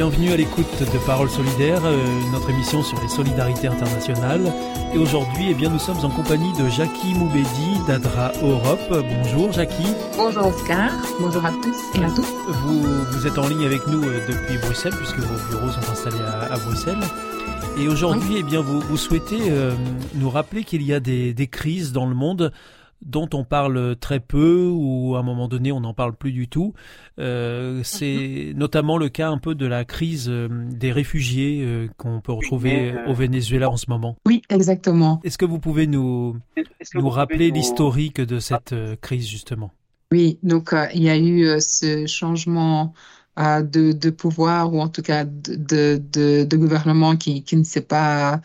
Bienvenue à l'écoute de Paroles solidaires, euh, notre émission sur les solidarités internationales. Et aujourd'hui, eh bien, nous sommes en compagnie de Jackie Moubedi d'Adra Europe. Bonjour Jackie. Bonjour Oscar. Bonjour à tous et à toutes. Vous, vous êtes en ligne avec nous euh, depuis Bruxelles puisque vos bureaux sont installés à, Bruxelles. Et aujourd'hui, eh bien, vous, vous souhaitez euh, nous rappeler qu'il y a des, des crises dans le monde dont on parle très peu ou à un moment donné on n'en parle plus du tout. Euh, c'est notamment le cas un peu de la crise euh, des réfugiés euh, qu'on peut retrouver au Venezuela en ce moment. Oui, exactement. Est-ce que vous pouvez nous, nous rappeler l'historique de cette crise justement? Oui, donc il y a eu ce changement de, de, pouvoir ou en tout cas de, de, de gouvernement qui, qui ne s'est pas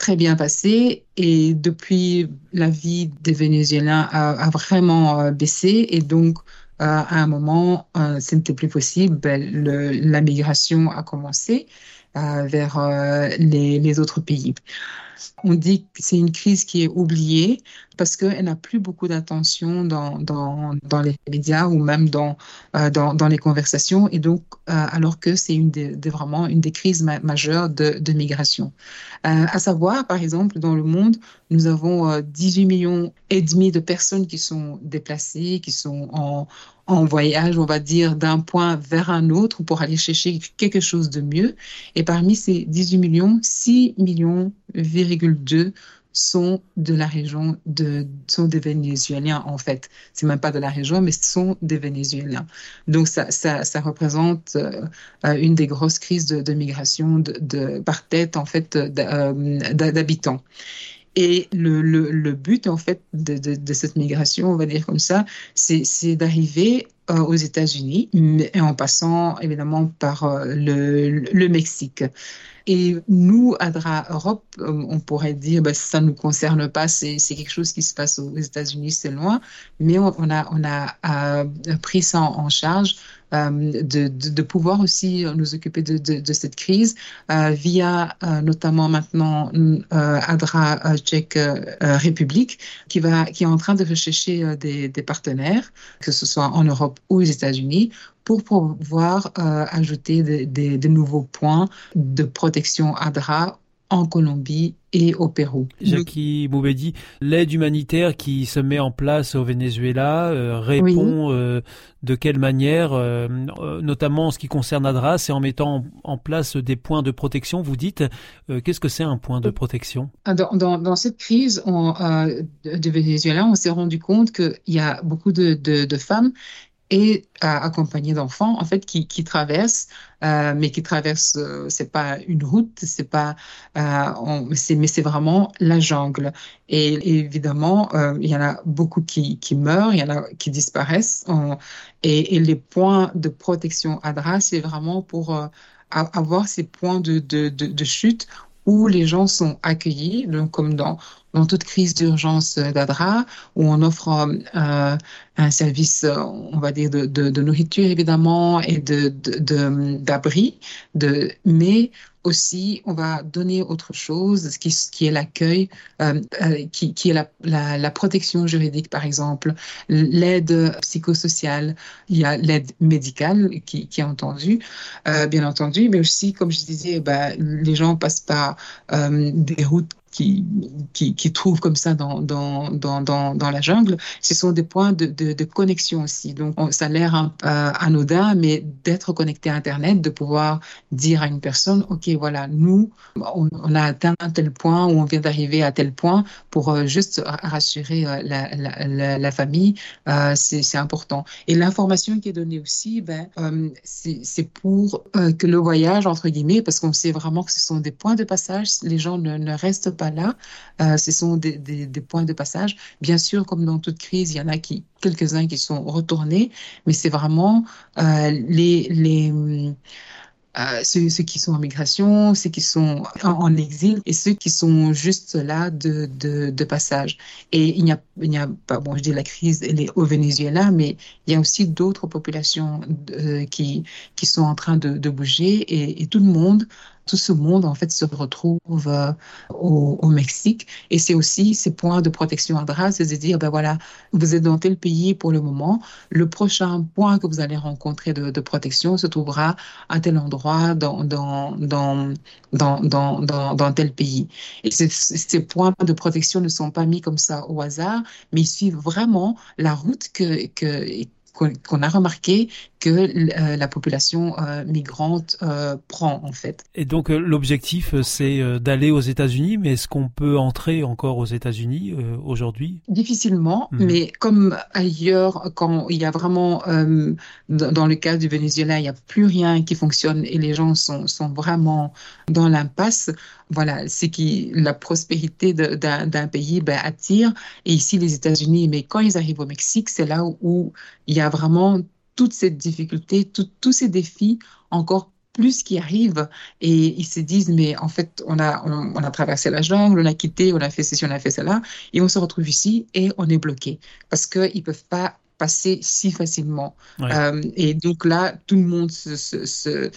très bien passé et depuis la vie des Vénézuéliens a, vraiment euh, baissé et donc euh, à un moment euh, ce n'était plus possible, ben, la migration a commencé vers les, les, autres pays. On dit que c'est une crise qui est oubliée parce qu'elle n'a plus beaucoup d'attention dans, dans, les médias ou même dans, euh, dans, dans, les conversations, et donc euh, alors que c'est une vraiment une des crises majeures de, de migration. Euh, à savoir, par exemple, dans le monde, nous avons 18 millions et demi de personnes qui sont déplacées, qui sont en, en voyage, on va dire, d'un point vers un autre pour aller chercher quelque chose de mieux. Et parmi ces 18 millions, 6 millions, 2 sont de la région de sont des Vénézuéliens en fait. C'est même pas de la région, mais sont des Vénézuéliens. Donc ça, ça, représente euh, une des grosses crises de, migration de, de, par tête en fait euh, d'habitants. Et le, le, but en fait de, de, cette migration, on va dire comme ça, c'est d'arriver euh, aux États-Unis et en passant évidemment par le, le Mexique. Et nous, ADRA Europe, euh, on pourrait dire, ben, ça ne nous concerne pas, c'est quelque chose qui se passe aux États-Unis, c'est loin, mais on, a, on a euh, pris ça en charge euh, de, de, pouvoir aussi nous occuper de, de cette crise via notamment maintenant ADRA Tchèque République qui, va, qui est en train de rechercher des, des partenaires, que ce soit en Europe ou aux États-Unis, pour pouvoir euh, ajouter des, des, des, nouveaux points de protection ADRA en Colombie et au Pérou. Jackie Moubedi, l'aide humanitaire qui se met en place au Venezuela euh, répond euh, de quelle manière, euh, notamment en ce qui concerne ADRA, c'est en mettant en, place des points de protection. Vous dites, qu'est-ce que c'est un point de protection? Dans, dans, dans, cette crise on, du Venezuela, on s'est rendu compte qu'il y a beaucoup de, de, de femmes et accompagné d'enfants en fait qui, qui traversent euh, mais qui traversent euh, c'est pas une route c'est pas euh, c'est mais c'est vraiment la jungle. Et, évidemment euh, il y en a beaucoup qui, qui meurent il y en a qui disparaissent et, les points de protection ADRA c'est vraiment pour euh, avoir ces points de, de, de, de chute où les gens sont accueillis, donc comme dans, dans toute crise d'urgence d'ADRA, où on offre euh, un service, on va dire, de, nourriture évidemment et d'abri, de, mais aussi, on va donner autre chose, qui, qui est l'accueil, euh, euh, qui, est la, la, protection juridique, par exemple, l'aide psychosociale, il y a l'aide médicale qui, est entendue, bien entendu, mais aussi, comme je disais, bah, les gens passent par des routes qui, qui, qui trouvent comme ça dans, dans, dans, dans, la jungle, ce sont des points de, de, connexion aussi. Donc, ça a l'air euh, anodin, mais d'être connecté à Internet, de pouvoir dire à une personne, OK, voilà, nous, on, a atteint un tel point ou on vient d'arriver à tel point pour euh, juste rassurer euh, la, la, la, famille, c'est important. Et l'information qui est donnée aussi, ben, c'est pour que le voyage, entre guillemets, parce qu'on sait vraiment que ce sont des points de passage, les gens ne, ne restent pas là, euh, ce sont des, points de passage. Bien sûr, comme dans toute crise, il y en a qui, quelques-uns qui sont retournés, mais c'est vraiment euh, les, euh, ceux, qui sont en migration, ceux qui sont en, exil et ceux qui sont juste là de, passage. Et il n'y a, pas, bon, je dis la crise, elle est au Venezuela, mais il y a aussi d'autres populations qui, qui sont en train de, de bouger et, et, tout le monde tout ce monde en fait se retrouve euh, au, Mexique et c'est aussi ces points de protection ADRA, c'est de dire ben voilà, vous êtes dans tel pays pour le moment, le prochain point que vous allez rencontrer de, protection se trouvera à tel endroit dans dans dans dans dans, tel pays. Et ces points de protection ne sont pas mis comme ça au hasard, mais ils suivent vraiment la route que que qu'on a remarqué que euh, la population euh, migrante euh, prend en fait. Et donc l'objectif c'est d'aller aux États-Unis, mais est-ce qu'on peut entrer encore aux États-Unis aujourd'hui? Difficilement, mmh. mais comme ailleurs, quand il y a vraiment, dans le cas du Venezuela, il n'y a plus rien qui fonctionne et les gens sont, sont vraiment dans l'impasse, voilà, c'est qui la prospérité d'un pays ben, attire. Et ici, les États-Unis, mais quand ils arrivent au Mexique, c'est là où, où il y a vraiment toute cette difficulté, tout, tous ces défis encore plus qui arrivent. Et ils se disent mais en fait on a on, on, a traversé la jungle, on a quitté, on a fait ceci, on a fait cela. Et on se retrouve ici et on est bloqué parce que ils peuvent pas passer si facilement. Ouais. euh, et donc là tout le monde se, se, se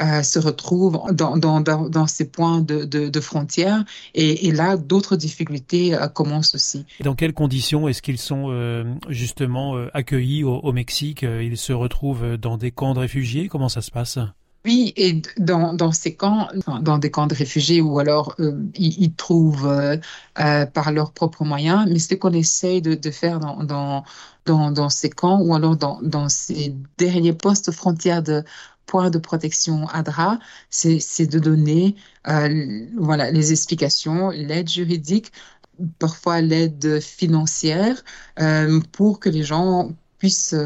euh, se retrouvent dans, dans, dans, dans, ces points de, de, de frontières et, et là d'autres difficultés euh, commencent aussi. Et dans quelles conditions est-ce qu'ils sont euh, justement accueillis au, au, Mexique? Ils se retrouvent dans des camps de réfugiés? Comment ça se passe? Oui, et dans, dans ces camps, dans des camps de réfugiés, ou alors euh, ils, ils, trouvent euh, euh, par leurs propres moyens, mais ce qu'on essaye de, de faire dans, dans, dans, dans, ces camps, ou alors dans, dans ces derniers postes frontières de points de protection ADRA, c'est de donner euh, voilà, les explications, l'aide juridique, parfois l'aide financière, euh, pour que les gens puissent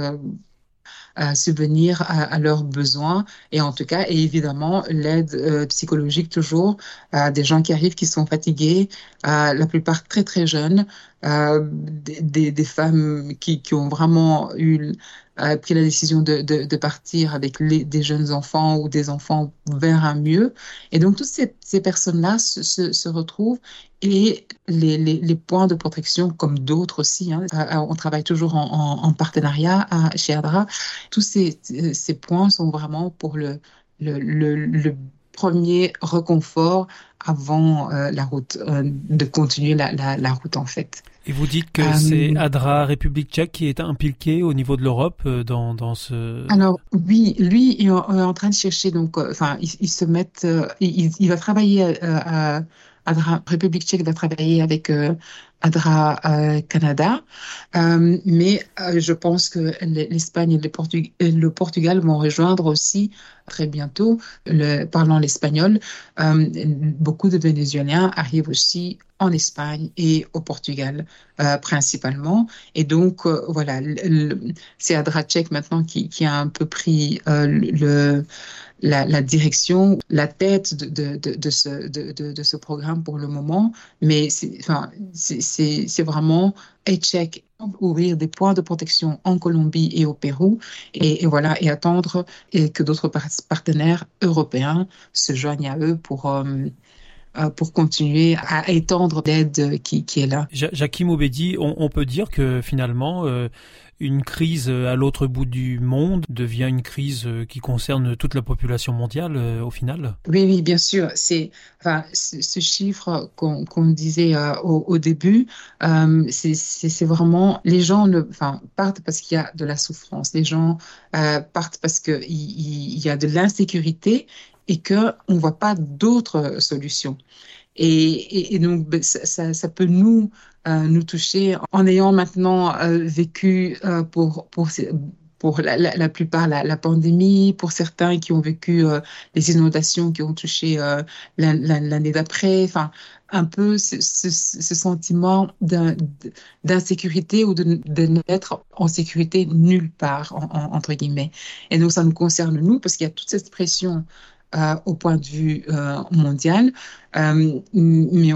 à subvenir à, leurs besoins. Et en tout cas et évidemment l'aide euh, psychologique toujours des gens qui arrivent qui sont fatigués la plupart très très jeunes euh, des, femmes qui, ont vraiment eu a pris la décision de, partir avec des jeunes enfants ou des enfants vers un mieux. Et donc, toutes ces, personnes-là se, retrouvent et les, points de protection, comme d'autres aussi, hein, on travaille toujours en, en, en partenariat à, chez ADRA, tous ces, points sont vraiment pour le, le premier reconfort avant euh, la route, euh, de continuer la, la, la, route en fait. Et vous dites que euh, c'est ADRA République tchèque qui est impliqué au niveau de l'Europe euh, dans, dans ce... Alors oui, lui il est en train de chercher, donc enfin ils, ils, se mettent, il, il, va travailler à, à ADRA République tchèque va travailler avec ADRA euh, Canada, euh, mais euh, je pense que l'Espagne et le, Portug le, Portugal vont rejoindre aussi très bientôt, parlant l'espagnol. Beaucoup de Vénézuéliens arrivent aussi en Espagne et au Portugal principalement. Et donc voilà, c'est ADRA tchèque maintenant qui, a un peu pris le la, direction, la tête de, de, de, ce, de, ce, programme pour le moment, mais c'est vraiment check ouvrir des points de protection en Colombie et au Pérou et, voilà et attendre et que d'autres partenaires européens se joignent à eux pour euh, euh, pour continuer à étendre l'aide qui, est là. Jacqueline Obedi, on, on, peut dire que finalement, euh, une crise à l'autre bout du monde devient une crise qui concerne toute la population mondiale euh, au final? Oui, oui, bien sûr. C'est enfin, ce chiffre qu'on qu disait euh, au, début, euh, c'est vraiment les gens enfin, partent parce qu'il y a de la souffrance. Les gens partent parce qu'il y, y a de l'insécurité et qu'on ne voit pas d'autres solutions. Et, et, donc, ben, ça, ça, peut nous, nous toucher en ayant maintenant vécu pour, pour pour la, la, plupart la, pandémie, pour certains qui ont vécu euh, les inondations qui ont touché euh, l'année d'après, enfin un peu ce, sentiment d'insécurité ou de, de n'être en sécurité nulle part, en, entre guillemets. Et donc ça nous concerne nous parce qu'il y a toute cette pression euh, au point de vue euh, mondial. Euh, mais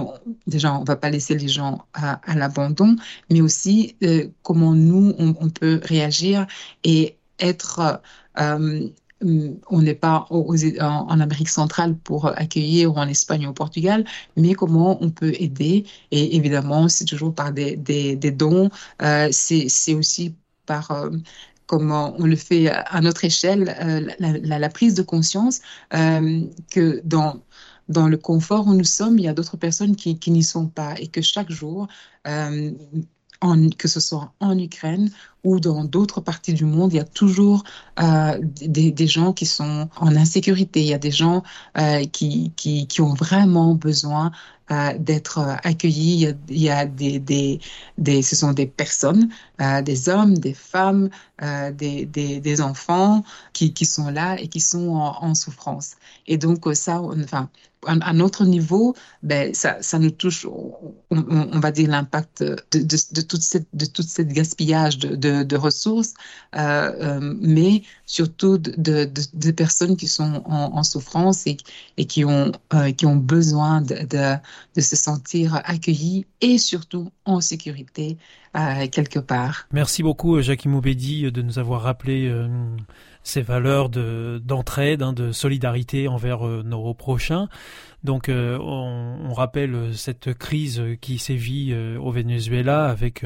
déjà, on ne va pas laisser les gens à, l'abandon, mais aussi comment nous, on, on, peut réagir et être on n'est pas en, Amérique centrale pour accueillir ou en Espagne ou au Portugal, mais comment on peut aider. Et évidemment, c'est toujours par des, des, dons, c'est aussi par comme on le fait à notre échelle, euh, la, prise de conscience euh, que dans dans le confort où nous sommes, il y a d'autres personnes qui, qui n'y sont pas et que chaque jour, euh, que ce soit en Ukraine ou dans d'autres parties du monde, il y a toujours euh, des, gens qui sont en insécurité. Il y a des gens euh, qui, qui, qui, ont vraiment besoin euh, d'être accueillis. Il y a, des, des, des, ce sont des personnes, des hommes, des femmes, des, des, enfants qui, qui sont là et qui sont en, souffrance. Et donc ça, on, enfin, à notre niveau, ben, ça, ça nous touche, on, va dire, l'impact de, de, de, toute cette, gaspillage de, de ressources, euh, euh, mais surtout de, personnes qui sont en, souffrance et, et, qui, ont, euh, qui ont besoin de, se sentir accueillis et surtout en sécurité quelque part. Merci beaucoup, Jackie Moubedi, de nous avoir rappelé ces valeurs de d'entraide, hein, de solidarité envers nos prochains. Donc on, rappelle cette crise qui sévit au Venezuela avec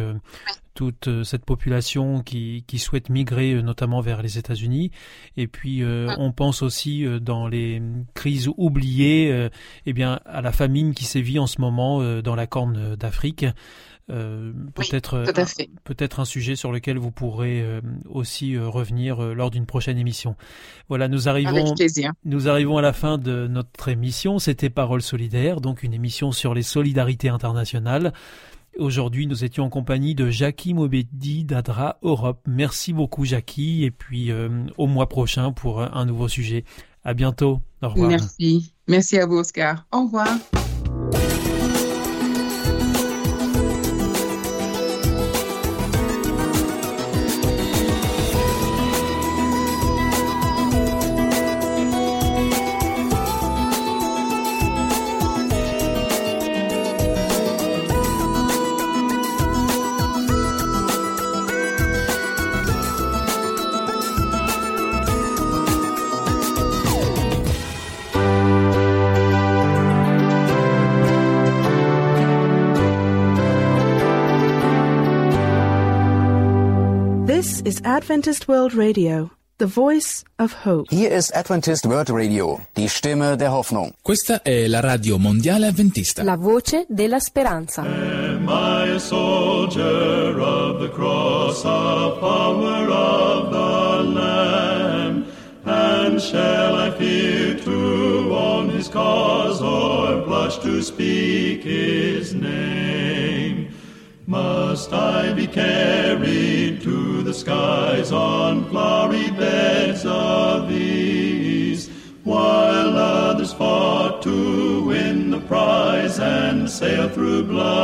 toute cette population qui, qui souhaite migrer notamment vers les États-Unis. Et puis on pense aussi dans les crises oubliées, eh bien à la famine qui sévit en ce moment dans la Corne d'Afrique. Euh, peut-être oui, peut-être un sujet sur lequel vous pourrez euh, aussi euh, revenir lors d'une prochaine émission. Voilà, nous arrivons nous arrivons à la fin de notre émission, c'était Parole solidaire, donc une émission sur les solidarités internationales. Aujourd'hui, nous étions en compagnie de Jackie Mobedi d'Adra Europe. Merci beaucoup Jackie et puis au mois prochain pour un nouveau sujet. À bientôt. Au revoir. Merci. Merci à vous Oscar. Au revoir. Adventist World Radio, the voice of hope. Hier ist Adventist World Radio, die Stimme der Hoffnung. Questa è la radio mondiale adventista. La voce della speranza. Am I a soldier of the cross, of power of the Lamb? And shall I fear to own his cause or blush to speak his name? Must I be carried to the skies on flowery beds of ease, while others fought to win the prize and sail through bloody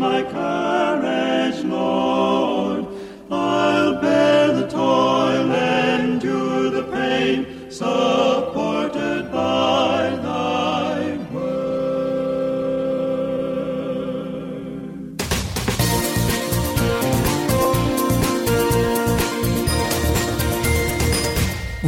my curse.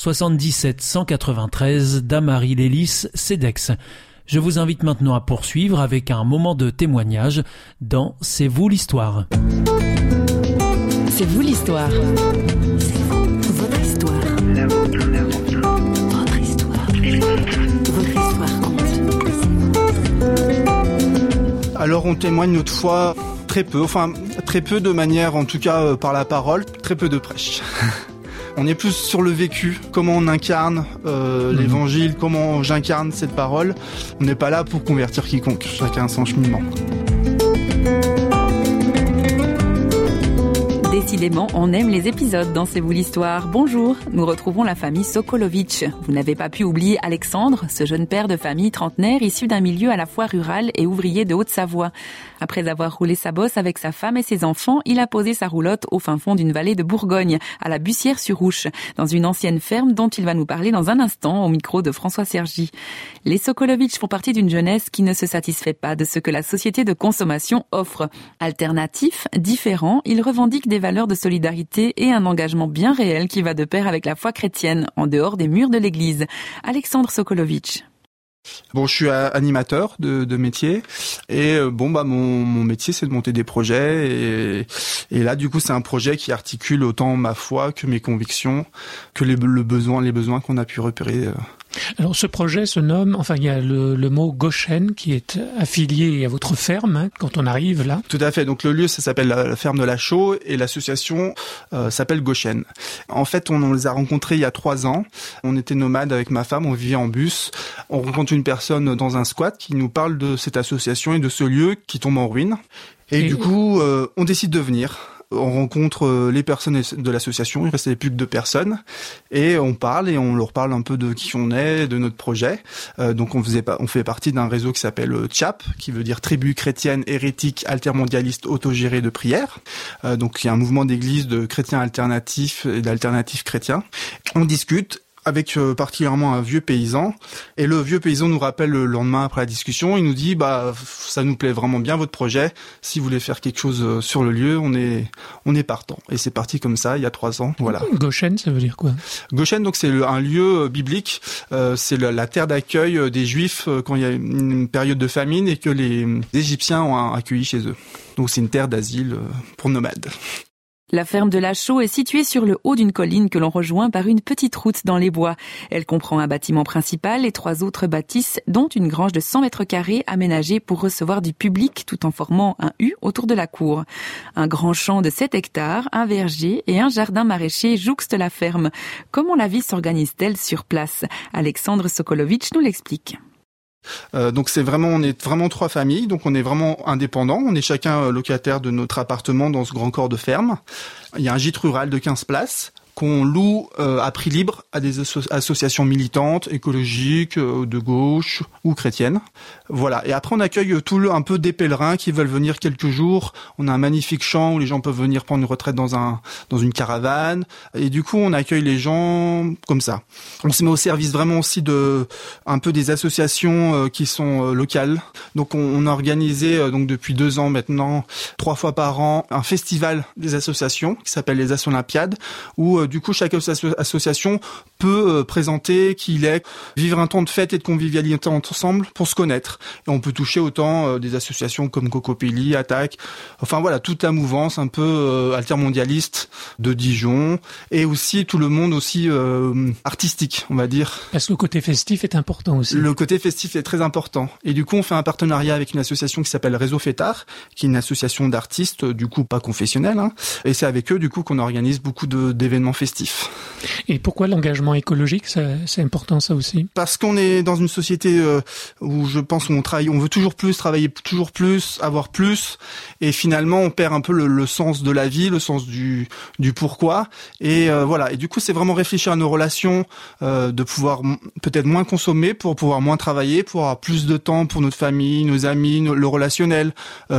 77 193 Damary Lélis, CEDEX. Je vous invite maintenant à poursuivre avec un moment de témoignage dans C'est vous l'histoire. C'est vous l'histoire. C'est vous, votre histoire. Votre histoire. Votre histoire compte. Alors on témoigne notre foi très peu, enfin très peu de manière, en tout cas euh, par la parole, très peu de prêche. On est plus sur le vécu, comment on incarne euh, l'évangile, comment j'incarne cette parole. On n'est pas là pour convertir quiconque, chacun son cheminement. Décidément, on aime les épisodes dans C'est vous l'histoire. Bonjour, nous retrouvons la famille Sokolovitch. Vous n'avez pas pu oublier Alexandre, ce jeune père de famille trentenaire issu d'un milieu à la fois rural et ouvrier de Haute-Savoie. Après avoir roulé sa bosse avec sa femme et ses enfants, il a posé sa roulotte au fin fond d'une vallée de Bourgogne, à la Bussière-sur-Ouche, dans une ancienne ferme dont il va nous parler dans un instant au micro de François Sergi. Les Sokolovitch font partie d'une jeunesse qui ne se satisfait pas de ce que la société de consommation offre. Alternatif, différent, ils revendiquent des valeurs de solidarité et un engagement bien réel qui va de pair avec la foi chrétienne, en dehors des murs de l'église. Alexandre Sokolovitch. Bon, je suis animateur de, métier et euh, bon bah mon, mon métier c'est de monter des projets et, là du coup c'est un projet qui articule autant ma foi que mes convictions que les, le besoin les besoins qu'on a pu repérer euh, alors ce projet se nomme, enfin il y a le, le mot Goshen qui est affilié à votre ferme hein, quand on arrive là. Tout à fait. Donc le lieu ça s'appelle la, ferme de la Chaux et l'association euh, s'appelle Goshen. En fait on, on, les a rencontrés il y a trois ans. On était nomades avec ma femme, on vivait en bus. On rencontre une personne dans un squat qui nous parle de cette association et de ce lieu qui tombe en ruine. Et, et du coup euh, on décide de venir on rencontre euh, les personnes de l'association, il restait plus que deux personnes, et on parle et on leur parle un peu de qui on est, de notre projet. Euh, donc on faisait on fait partie d'un réseau qui s'appelle euh, CHAP, qui veut dire Tribu chrétienne hérétique altermondialiste autogérée de prière. Euh, donc il y a un mouvement d'église de chrétiens alternatifs et d'alternatifs chrétiens. On discute avec euh, particulièrement un vieux paysan. Et le vieux paysan nous rappelle le lendemain après la discussion, il nous dit bah ça nous plaît vraiment bien votre projet. Si vous voulez faire quelque chose euh, sur le lieu, on est on est partant. Et c'est parti comme ça il y a trois ans. Voilà. Goshen, ça veut dire quoi? Goshen, donc c'est un lieu euh, biblique. Euh, c'est la terre d'accueil des Juifs quand il y a une période de famine et que les Égyptiens ont accueilli chez eux. Donc c'est une terre d'asile pour nomades. La ferme de la Chaux est située sur le haut d'une colline que l'on rejoint par une petite route dans les bois. Elle comprend un bâtiment principal et trois autres bâtisses, dont une grange de 100 mètres carrés aménagée pour recevoir du public tout en formant un U autour de la cour. Un grand champ de 7 hectares, un verger et un jardin maraîcher jouxtent la ferme. Comment la vie s'organise-t-elle sur place? Alexandre Sokolovitch nous l'explique. Euh, donc c'est vraiment, on est vraiment trois familles, donc on est vraiment indépendants. On est chacun euh, locataire de notre appartement dans ce grand corps de ferme. Il y a un gîte rural de 15 places qu'on loue euh, à prix libre à des asso associations militantes, écologiques, euh, de gauche ou chrétiennes. Voilà. Et après, on accueille tout le, un peu des pèlerins qui veulent venir quelques jours. On a un magnifique champ où les gens peuvent venir prendre une retraite dans un dans une caravane. Et du coup, on accueille les gens comme ça. On se met au service vraiment aussi de un peu des associations euh, qui sont euh, locales. Donc, on, on, a organisé euh, donc depuis deux ans maintenant, trois fois par an, un festival des associations qui s'appelle les As Olympiades, où du coup, chaque association peut présenter qu'il est, vivre un temps de fête et de convivialité ensemble pour se connaître. Et on peut toucher autant euh, des associations comme Cocopelli, Attaque, enfin voilà, toute la mouvance un peu euh, altermondialiste de Dijon, et aussi tout le monde aussi euh, artistique, on va dire. Parce que le côté festif est important aussi. Le côté festif est très important. Et du coup, on fait un partenariat avec une association qui s'appelle Réseau Fétard, qui est une association d'artistes, du coup pas confessionnelle. Hein. Et c'est avec eux, du coup, qu'on organise beaucoup d'événements événements festifs. Et pourquoi l'engagement écologique, c'est important ça aussi? Parce qu'on est dans une société euh, où je pense qu'on travaille, on veut toujours plus, travailler toujours plus, avoir plus, et finalement on perd un peu le, sens de la vie, le sens du, du pourquoi. Et euh, voilà. Et du coup, c'est vraiment réfléchir à nos relations, euh, de pouvoir peut-être moins consommer pour pouvoir moins travailler, pour avoir plus de temps pour notre famille, nos amis, le relationnel,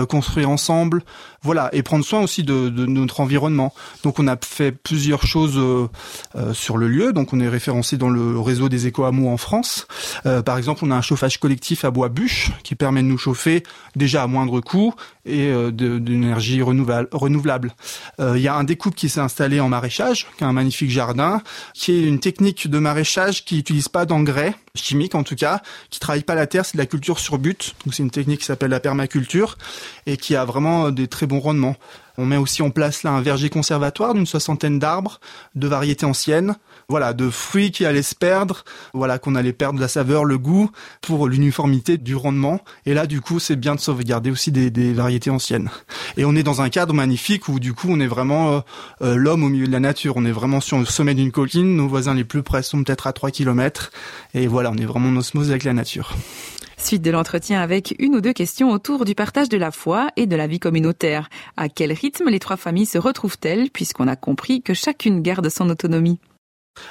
construire ensemble, voilà, et prendre soin aussi de, de, notre environnement. Donc on a fait plusieurs choses euh, euh, sur le lieu. Donc on est référencé dans le réseau des éco-hameaux en France. Euh, par exemple, on a un chauffage collectif à bois bûche qui permet de nous chauffer déjà à moindre coût et d'énergie renouvelable. Il y a un découpe qui s'est installé en maraîchage, qui a un magnifique jardin, qui est une technique de maraîchage qui n'utilise pas d'engrais chimiques en tout cas, qui travaille pas la terre, c'est de la culture sur but. Donc c'est une technique qui s'appelle la permaculture et qui a vraiment des très bons rendements. On met aussi en place là un verger conservatoire d'une soixantaine d'arbres, de variétés anciennes, voilà, de fruits qui allaient se perdre, voilà, qu'on allait perdre la saveur, le goût, pour l'uniformité du rendement. Et là, du coup, c'est bien de sauvegarder aussi des, variétés anciennes. Et on est dans un cadre magnifique où, du coup, on est vraiment euh, euh, l'homme au milieu de la nature. On est vraiment sur le sommet d'une colline. Nos voisins les plus près sont peut-être à 3 km. Et voilà, on est vraiment en osmose avec la nature. Suite de l'entretien avec une ou deux questions autour du partage de la foi et de la vie communautaire. À quel rythme les trois familles se retrouvent-elles puisqu'on a compris que chacune garde son autonomie?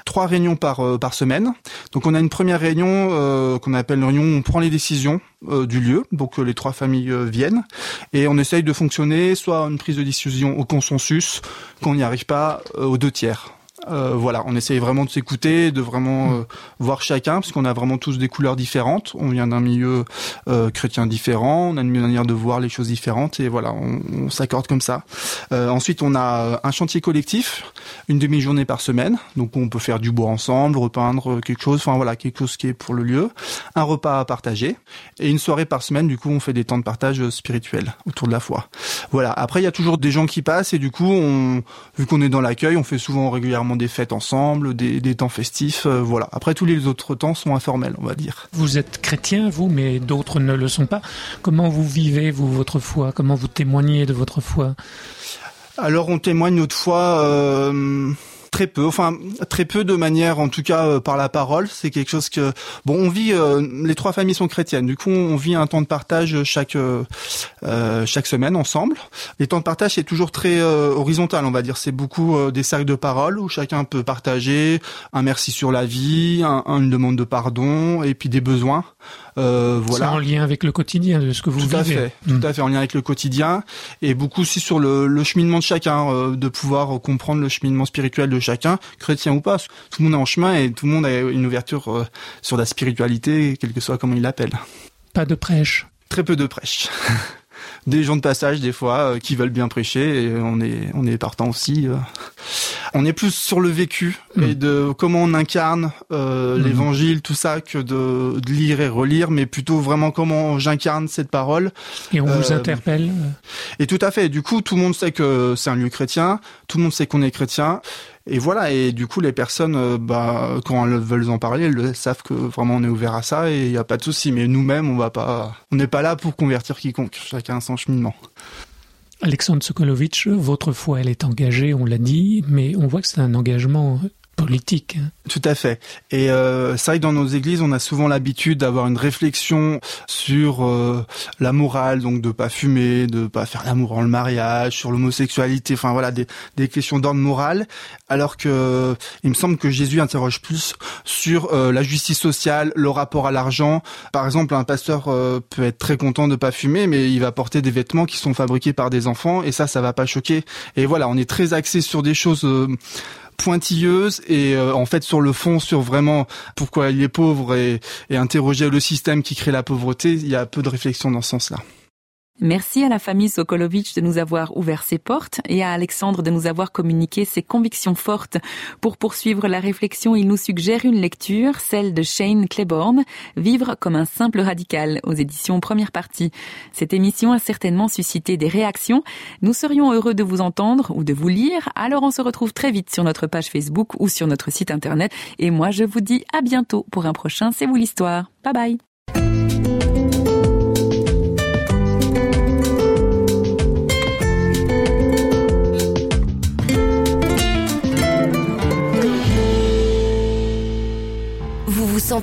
Trois réunions par, euh, par semaine. Donc on a une première réunion euh, qu'on appelle une réunion où on prend les décisions euh, du lieu, donc les trois familles viennent, et on essaye de fonctionner soit une prise de décision au consensus, qu'on n'y arrive pas aux deux tiers. Euh, voilà, on essaye vraiment de s'écouter, de vraiment euh, voir chacun, parce qu'on a vraiment tous des couleurs différentes. On vient d'un milieu euh, chrétien différent, on a une manière de voir les choses différentes, et voilà, on, s'accorde comme ça. ensuite, on a un chantier collectif, une demi-journée par semaine, donc on peut faire du bois ensemble, repeindre quelque chose, enfin voilà, quelque chose qui est pour le lieu. Un repas à partager, et une soirée par semaine, du coup, on fait des temps de partage spirituel autour de la foi. Voilà. Après, il y a toujours des gens qui passent, et du coup, on, vu qu'on est dans l'accueil, on fait souvent régulièrement des fêtes ensemble, des, temps festifs, euh, voilà. Après, tous les autres temps sont informels, on va dire. Vous êtes chrétien, vous, mais d'autres ne le sont pas. Comment vous vivez, vous, votre foi? Comment vous témoignez de votre foi? Alors, on témoigne notre foi... Euh très peu, enfin très peu de manière, en tout cas euh, par la parole. C'est quelque chose que bon, on vit. Euh, les trois familles sont chrétiennes, du coup on vit un temps de partage chaque euh, chaque semaine ensemble. Les temps de partage c'est toujours très horizontal, on va dire. C'est beaucoup des cercles de parole où chacun peut partager un merci sur la vie, un, une demande de pardon et puis des besoins. Euh, voilà. C'est en lien avec le quotidien de ce que vous tout vivez. À fait, Tout hmm. à fait, en lien avec le quotidien et beaucoup aussi sur le, le cheminement de chacun, euh, de pouvoir comprendre le cheminement spirituel de chacun, chrétien ou pas. Tout le monde est en chemin et tout le monde a une ouverture euh, sur la spiritualité, quel que soit comment il l'appelle. Pas de prêche. Très peu de prêche. des gens de passage des fois euh, qui veulent bien prêcher et on est on est partant aussi. Euh. On est plus sur le vécu mm. et de comment on incarne euh, mm. l'évangile, tout ça, que de, de, lire et relire, mais plutôt vraiment comment j'incarne cette parole. Et on vous interpelle. Et tout à fait. Du coup, tout le monde sait que c'est un lieu chrétien, tout le monde sait qu'on est chrétien. Et voilà, et du coup, les personnes, euh, bah, quand elles veulent en parler, elles savent que vraiment on est ouvert à ça et il n'y a pas de souci. Mais nous-mêmes, on va pas, on n'est pas là pour convertir quiconque. Chacun son cheminement. Alexandre Sokolovitch, votre foi, elle est engagée, on l'a dit, mais on voit que c'est un engagement politique. Hein. Tout à fait. Et euh, c'est vrai que dans nos églises, on a souvent l'habitude d'avoir une réflexion sur euh, la morale, donc de pas fumer, de pas faire l'amour en le mariage, sur l'homosexualité, enfin voilà, des, des questions d'ordre moral, alors que il me semble que Jésus interroge plus sur euh, la justice sociale, le rapport à l'argent. Par exemple, un pasteur euh, peut être très content de pas fumer, mais il va porter des vêtements qui sont fabriqués par des enfants, et ça, ça va pas choquer. Et voilà, on est très axé sur des choses euh, pointilleuse et euh, en fait sur le fond sur vraiment pourquoi il est pauvre et, et interroger le système qui crée la pauvreté, il y a peu de réflexion dans ce sens-là. Merci à la famille Sokolovitch de nous avoir ouvert ses portes et à Alexandre de nous avoir communiqué ses convictions fortes. Pour poursuivre la réflexion, il nous suggère une lecture, celle de Shane Claiborne, Vivre comme un simple radical, aux éditions première partie. Cette émission a certainement suscité des réactions. Nous serions heureux de vous entendre ou de vous lire, alors on se retrouve très vite sur notre page Facebook ou sur notre site internet. Et moi, je vous dis à bientôt pour un prochain C'est vous l'histoire. Bye bye.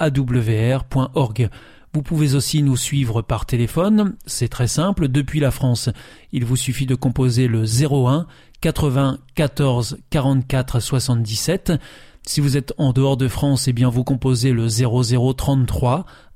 www.awr.org. Vous pouvez aussi nous suivre par téléphone, c'est très simple, depuis la France. Il vous suffit de composer le 01 80 14 44 77. Si vous êtes en dehors de France, eh bien vous composez le 0033